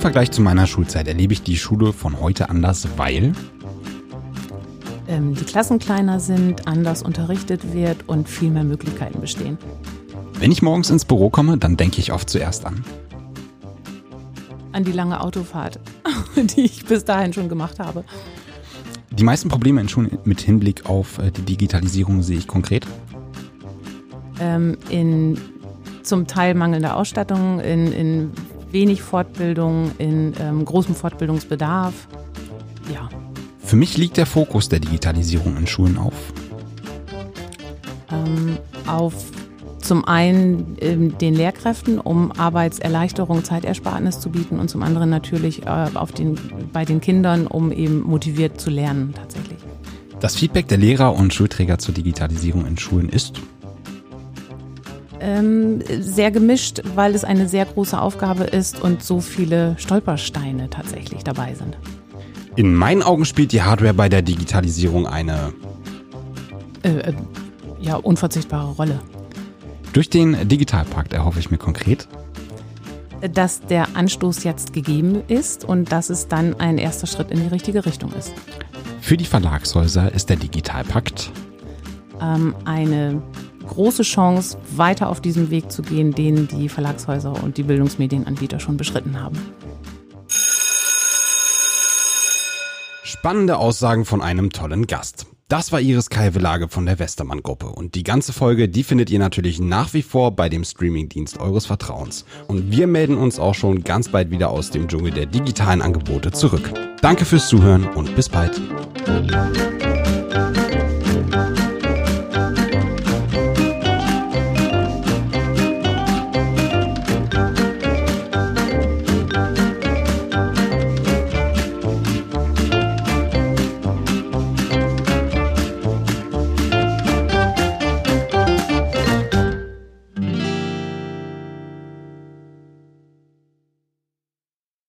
Vergleich zu meiner Schulzeit erlebe ich die Schule von heute anders, weil ähm, die Klassen kleiner sind, anders unterrichtet wird und viel mehr Möglichkeiten bestehen. Wenn ich morgens ins Büro komme, dann denke ich oft zuerst an. An die lange Autofahrt, die ich bis dahin schon gemacht habe. Die meisten Probleme in Schulen mit Hinblick auf äh, die Digitalisierung sehe ich konkret. Ähm, in zum Teil mangelnder Ausstattung, in, in wenig Fortbildung, in ähm, großem Fortbildungsbedarf. Ja. Für mich liegt der Fokus der Digitalisierung in Schulen auf. Ähm, auf zum einen ähm, den Lehrkräften, um Arbeitserleichterung, Zeitersparnis zu bieten und zum anderen natürlich äh, auf den, bei den Kindern, um eben motiviert zu lernen tatsächlich. Das Feedback der Lehrer und Schulträger zur Digitalisierung in Schulen ist ähm, sehr gemischt, weil es eine sehr große Aufgabe ist und so viele Stolpersteine tatsächlich dabei sind. In meinen Augen spielt die Hardware bei der Digitalisierung eine äh, äh, ja, unverzichtbare Rolle. Durch den Digitalpakt erhoffe ich mir konkret, dass der Anstoß jetzt gegeben ist und dass es dann ein erster Schritt in die richtige Richtung ist. Für die Verlagshäuser ist der Digitalpakt ähm, eine große Chance, weiter auf diesem Weg zu gehen, den die Verlagshäuser und die Bildungsmedienanbieter schon beschritten haben. Spannende Aussagen von einem tollen Gast. Das war Iris Kalvelage von der Westermann Gruppe und die ganze Folge, die findet ihr natürlich nach wie vor bei dem Streamingdienst eures Vertrauens. Und wir melden uns auch schon ganz bald wieder aus dem Dschungel der digitalen Angebote zurück. Danke fürs Zuhören und bis bald.